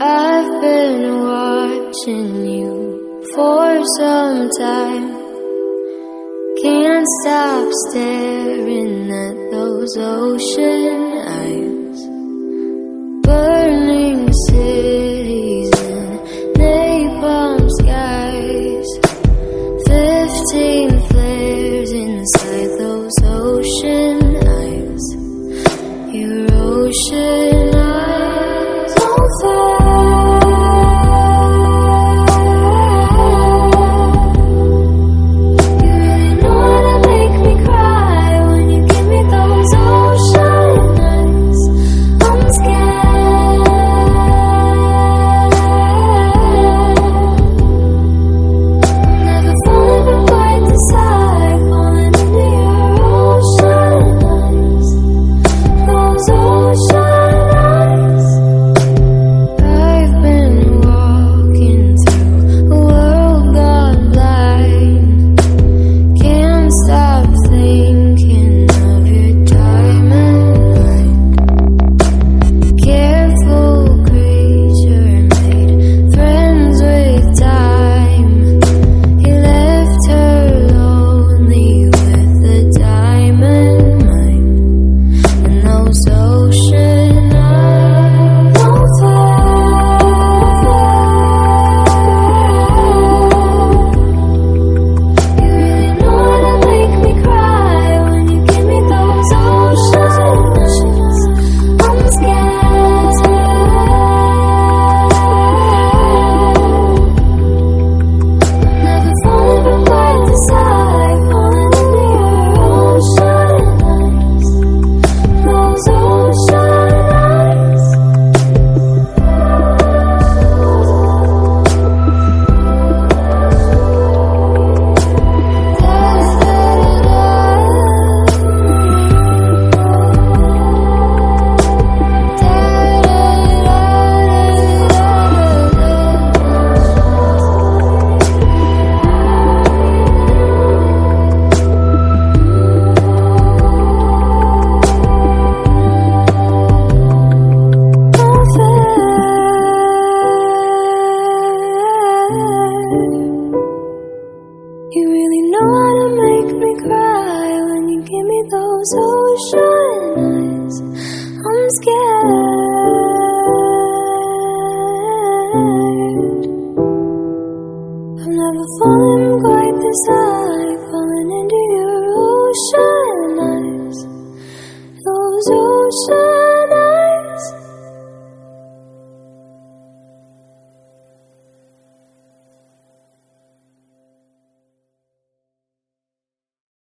I've been watching you for some time. Can't stop staring at those ocean eyes. So those ocean eyes. I'm scared. I've never fallen quite this high, falling into your ocean.